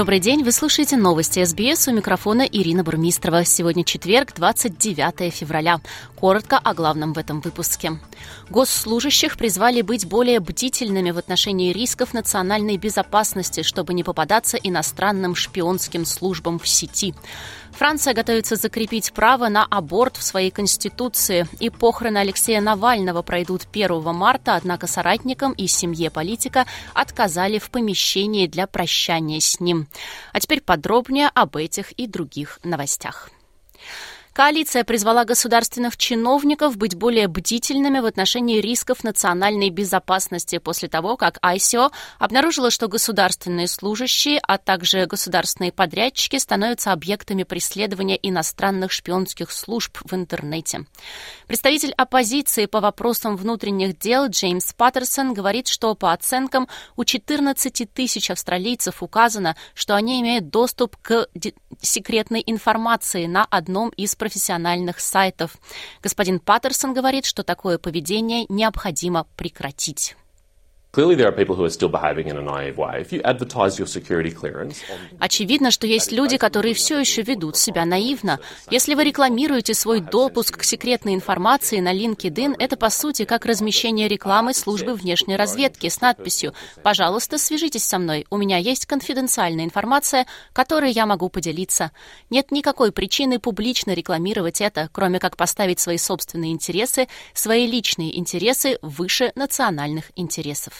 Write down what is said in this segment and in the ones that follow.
Добрый день, вы слушаете новости СБС у микрофона Ирина Бурмистрова. Сегодня четверг, 29 февраля. Коротко о главном в этом выпуске. Госслужащих призвали быть более бдительными в отношении рисков национальной безопасности, чтобы не попадаться иностранным шпионским службам в сети. Франция готовится закрепить право на аборт в своей конституции, и похороны Алексея Навального пройдут 1 марта, однако соратникам и семье политика отказали в помещении для прощания с ним. А теперь подробнее об этих и других новостях. Коалиция призвала государственных чиновников быть более бдительными в отношении рисков национальной безопасности после того, как ICO обнаружила, что государственные служащие, а также государственные подрядчики становятся объектами преследования иностранных шпионских служб в интернете. Представитель оппозиции по вопросам внутренних дел Джеймс Паттерсон говорит, что по оценкам у 14 тысяч австралийцев указано, что они имеют доступ к секретной информации на одном из профессиональных сайтов. Господин Паттерсон говорит, что такое поведение необходимо прекратить. Очевидно, что есть люди, которые все еще ведут себя наивно. Если вы рекламируете свой допуск к секретной информации на LinkedIn, это по сути как размещение рекламы службы внешней разведки с надписью «Пожалуйста, свяжитесь со мной, у меня есть конфиденциальная информация, которой я могу поделиться». Нет никакой причины публично рекламировать это, кроме как поставить свои собственные интересы, свои личные интересы выше национальных интересов.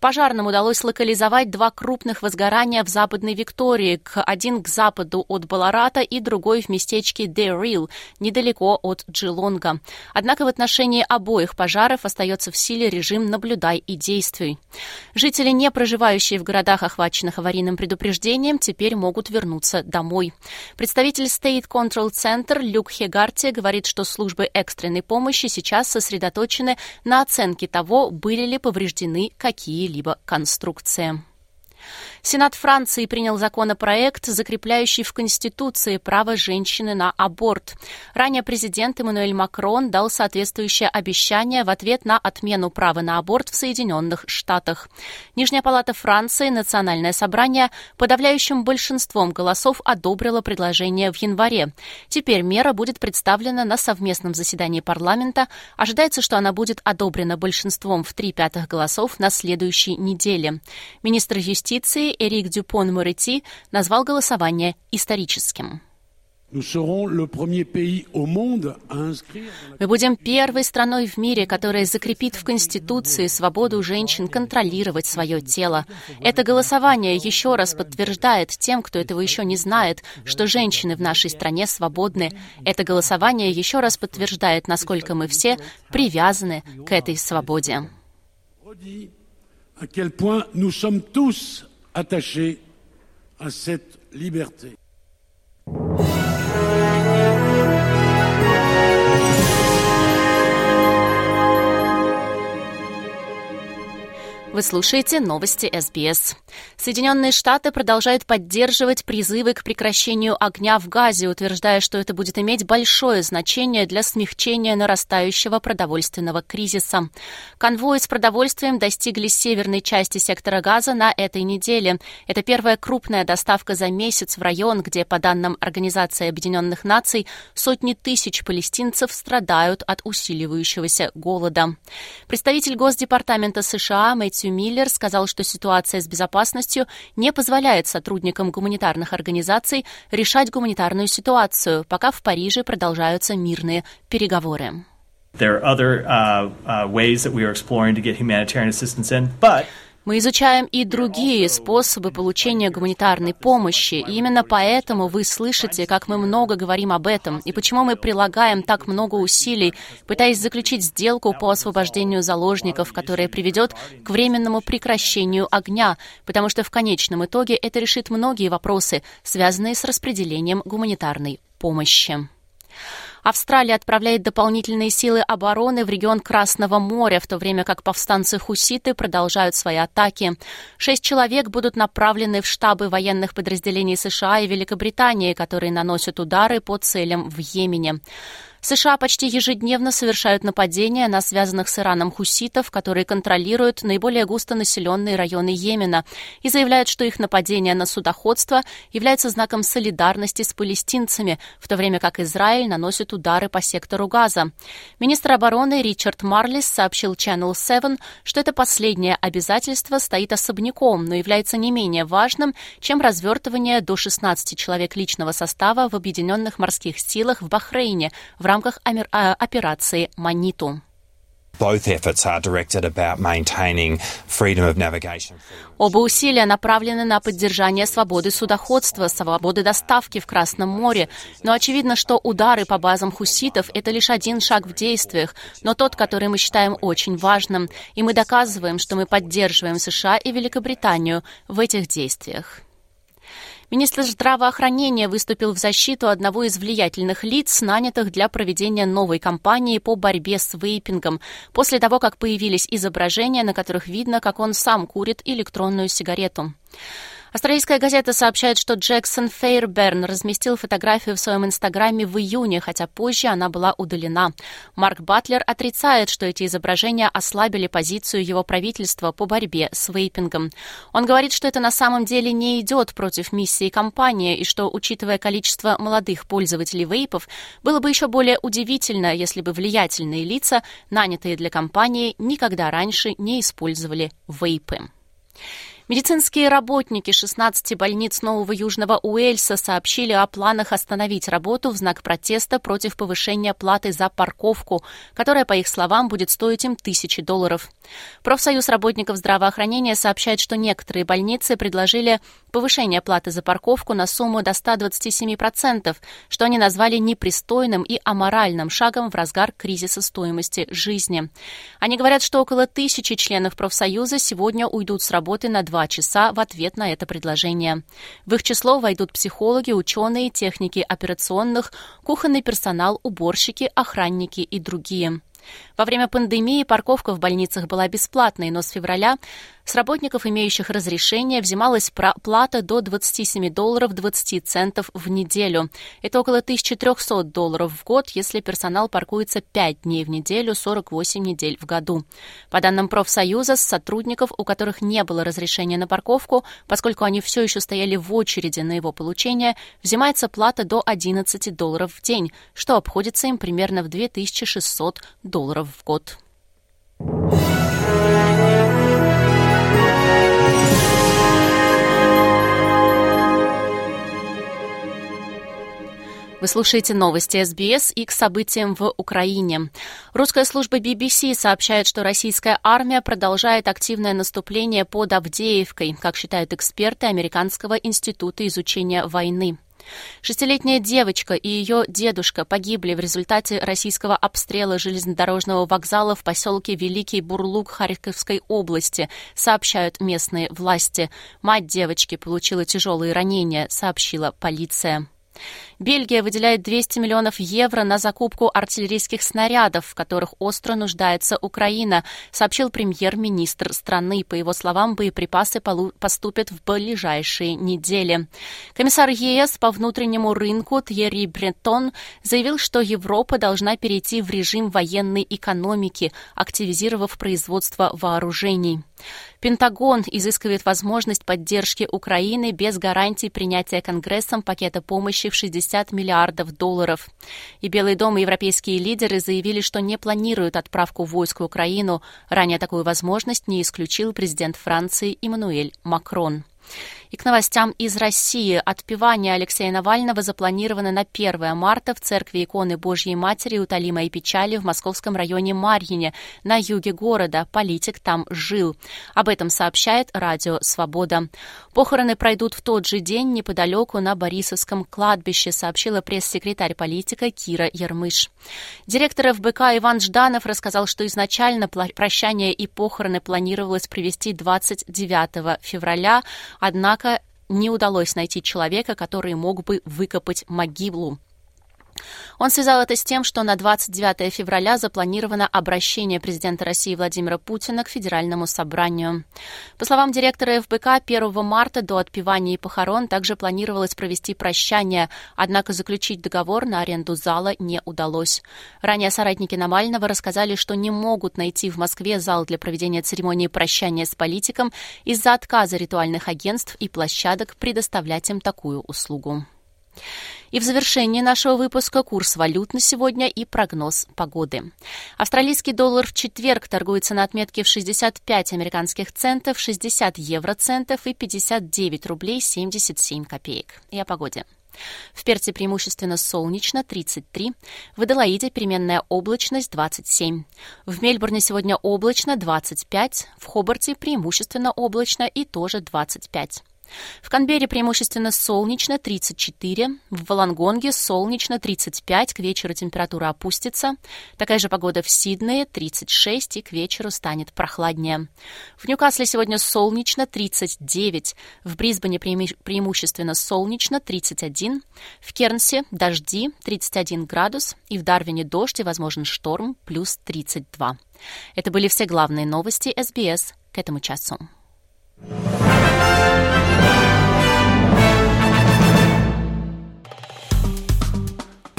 Пожарным удалось локализовать два крупных возгорания в Западной Виктории, один к западу от Баларата и другой в местечке Дейрил, недалеко от Джилонга. Однако в отношении обоих пожаров остается в силе режим «наблюдай и действуй». Жители, не проживающие в городах, охваченных аварийным предупреждением, теперь могут вернуться домой. Представитель State Control Center Люк Хегарти говорит, что службы экстренной помощи сейчас сосредоточены на оценке того, были ли повреждены какие какие-либо конструкции. Сенат Франции принял законопроект, закрепляющий в Конституции право женщины на аборт. Ранее президент Эммануэль Макрон дал соответствующее обещание в ответ на отмену права на аборт в Соединенных Штатах. Нижняя палата Франции, Национальное собрание, подавляющим большинством голосов одобрило предложение в январе. Теперь мера будет представлена на совместном заседании парламента. Ожидается, что она будет одобрена большинством в три пятых голосов на следующей неделе. Министр юстиции Эрик Дюпон-Морети назвал голосование историческим. Мы будем первой страной в мире, которая закрепит в Конституции свободу женщин контролировать свое тело. Это голосование еще раз подтверждает тем, кто этого еще не знает, что женщины в нашей стране свободны. Это голосование еще раз подтверждает, насколько мы все привязаны к этой свободе attachés à cette liberté. Вы слушаете новости СБС. Соединенные Штаты продолжают поддерживать призывы к прекращению огня в Газе, утверждая, что это будет иметь большое значение для смягчения нарастающего продовольственного кризиса. Конвои с продовольствием достигли северной части сектора Газа на этой неделе. Это первая крупная доставка за месяц в район, где, по данным Организации Объединенных Наций, сотни тысяч палестинцев страдают от усиливающегося голода. Представитель Госдепартамента США Мэтью Миллер сказал, что ситуация с безопасностью не позволяет сотрудникам гуманитарных организаций решать гуманитарную ситуацию, пока в Париже продолжаются мирные переговоры. There are other uh, uh, ways that we are exploring to get humanitarian assistance in, but мы изучаем и другие способы получения гуманитарной помощи, и именно поэтому вы слышите, как мы много говорим об этом, и почему мы прилагаем так много усилий, пытаясь заключить сделку по освобождению заложников, которая приведет к временному прекращению огня, потому что в конечном итоге это решит многие вопросы, связанные с распределением гуманитарной помощи. Австралия отправляет дополнительные силы обороны в регион Красного моря, в то время как повстанцы-хуситы продолжают свои атаки. Шесть человек будут направлены в штабы военных подразделений США и Великобритании, которые наносят удары по целям в Йемене. США почти ежедневно совершают нападения на связанных с Ираном хуситов, которые контролируют наиболее густонаселенные районы Йемена, и заявляют, что их нападение на судоходство является знаком солидарности с палестинцами, в то время как Израиль наносит удары по сектору Газа. Министр обороны Ричард Марлис сообщил Channel 7, что это последнее обязательство стоит особняком, но является не менее важным, чем развертывание до 16 человек личного состава в Объединенных морских силах в Бахрейне в рамках операции «Маниту». Оба усилия направлены на поддержание свободы судоходства, свободы доставки в Красном море. Но очевидно, что удары по базам хуситов – это лишь один шаг в действиях, но тот, который мы считаем очень важным. И мы доказываем, что мы поддерживаем США и Великобританию в этих действиях. Министр здравоохранения выступил в защиту одного из влиятельных лиц, нанятых для проведения новой кампании по борьбе с вейпингом, после того, как появились изображения, на которых видно, как он сам курит электронную сигарету. Австралийская газета сообщает, что Джексон Фейрберн разместил фотографию в своем инстаграме в июне, хотя позже она была удалена. Марк Батлер отрицает, что эти изображения ослабили позицию его правительства по борьбе с вейпингом. Он говорит, что это на самом деле не идет против миссии компании и что, учитывая количество молодых пользователей вейпов, было бы еще более удивительно, если бы влиятельные лица, нанятые для компании, никогда раньше не использовали вейпы. Медицинские работники 16 больниц Нового Южного Уэльса сообщили о планах остановить работу в знак протеста против повышения платы за парковку, которая, по их словам, будет стоить им тысячи долларов. Профсоюз работников здравоохранения сообщает, что некоторые больницы предложили повышение платы за парковку на сумму до 127%, что они назвали непристойным и аморальным шагом в разгар кризиса стоимости жизни. Они говорят, что около тысячи членов профсоюза сегодня уйдут с работы на два два часа в ответ на это предложение. В их число войдут психологи, ученые, техники операционных, кухонный персонал, уборщики, охранники и другие. Во время пандемии парковка в больницах была бесплатной, но с февраля с работников, имеющих разрешение, взималась плата до 27 долларов 20 центов в неделю. Это около 1300 долларов в год, если персонал паркуется 5 дней в неделю, 48 недель в году. По данным профсоюза, с сотрудников, у которых не было разрешения на парковку, поскольку они все еще стояли в очереди на его получение, взимается плата до 11 долларов в день, что обходится им примерно в 2600 долларов в год. Вы слушаете новости СБС и к событиям в Украине. Русская служба BBC сообщает, что российская армия продолжает активное наступление под Авдеевкой, как считают эксперты Американского института изучения войны. Шестилетняя девочка и ее дедушка погибли в результате российского обстрела железнодорожного вокзала в поселке Великий Бурлук Харьковской области, сообщают местные власти. Мать девочки получила тяжелые ранения, сообщила полиция. Бельгия выделяет 200 миллионов евро на закупку артиллерийских снарядов, в которых остро нуждается Украина, сообщил премьер-министр страны. По его словам, боеприпасы поступят в ближайшие недели. Комиссар ЕС по внутреннему рынку Тьерри Бретон заявил, что Европа должна перейти в режим военной экономики, активизировав производство вооружений. Пентагон изыскивает возможность поддержки Украины без гарантий принятия Конгрессом пакета помощи в 60 миллиардов долларов. И Белый дом и европейские лидеры заявили, что не планируют отправку войск в Украину. Ранее такую возможность не исключил президент Франции Эммануэль Макрон. И к новостям из России. Отпевание Алексея Навального запланировано на 1 марта в церкви иконы Божьей Матери Утолимой печали в московском районе Марьине на юге города. Политик там жил. Об этом сообщает Радио «Свобода». Похороны пройдут в тот же день неподалеку на Борисовском кладбище, сообщила пресс-секретарь политика Кира Ермыш. Директор ФБК Иван Жданов рассказал, что изначально прощание и похороны планировалось провести 29 февраля, однако не удалось найти человека, который мог бы выкопать могилу. Он связал это с тем, что на 29 февраля запланировано обращение президента России Владимира Путина к Федеральному собранию. По словам директора ФБК, 1 марта до отпевания и похорон также планировалось провести прощание, однако заключить договор на аренду зала не удалось. Ранее соратники Навального рассказали, что не могут найти в Москве зал для проведения церемонии прощания с политиком из-за отказа ритуальных агентств и площадок предоставлять им такую услугу. И в завершении нашего выпуска курс валют на сегодня и прогноз погоды. Австралийский доллар в четверг торгуется на отметке в 65 американских центов, 60 евроцентов и 59 рублей 77 копеек. И о погоде. В Перте преимущественно солнечно 33, в Аделаиде переменная облачность 27, в Мельбурне сегодня облачно 25, в Хобарте преимущественно облачно и тоже 25. В Канберре преимущественно солнечно 34, в Волонгонге солнечно 35, к вечеру температура опустится. Такая же погода в Сиднее 36 и к вечеру станет прохладнее. В Ньюкасле сегодня солнечно 39, в Брисбене преимущественно солнечно 31, в Кернсе дожди 31 градус и в Дарвине дождь и возможен шторм плюс 32. Это были все главные новости СБС к этому часу.